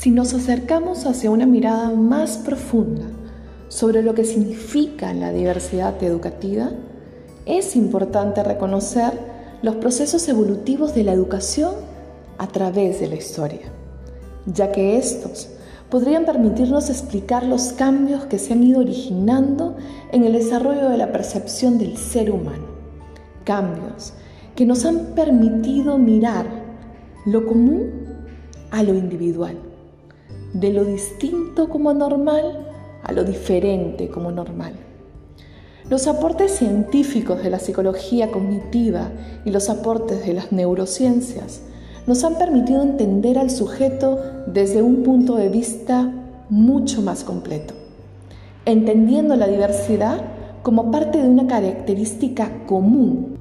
Si nos acercamos hacia una mirada más profunda sobre lo que significa la diversidad educativa, es importante reconocer los procesos evolutivos de la educación a través de la historia, ya que estos podrían permitirnos explicar los cambios que se han ido originando en el desarrollo de la percepción del ser humano. Cambios que nos han permitido mirar lo común a lo individual, de lo distinto como normal a lo diferente como normal. Los aportes científicos de la psicología cognitiva y los aportes de las neurociencias nos han permitido entender al sujeto desde un punto de vista mucho más completo, entendiendo la diversidad como parte de una característica común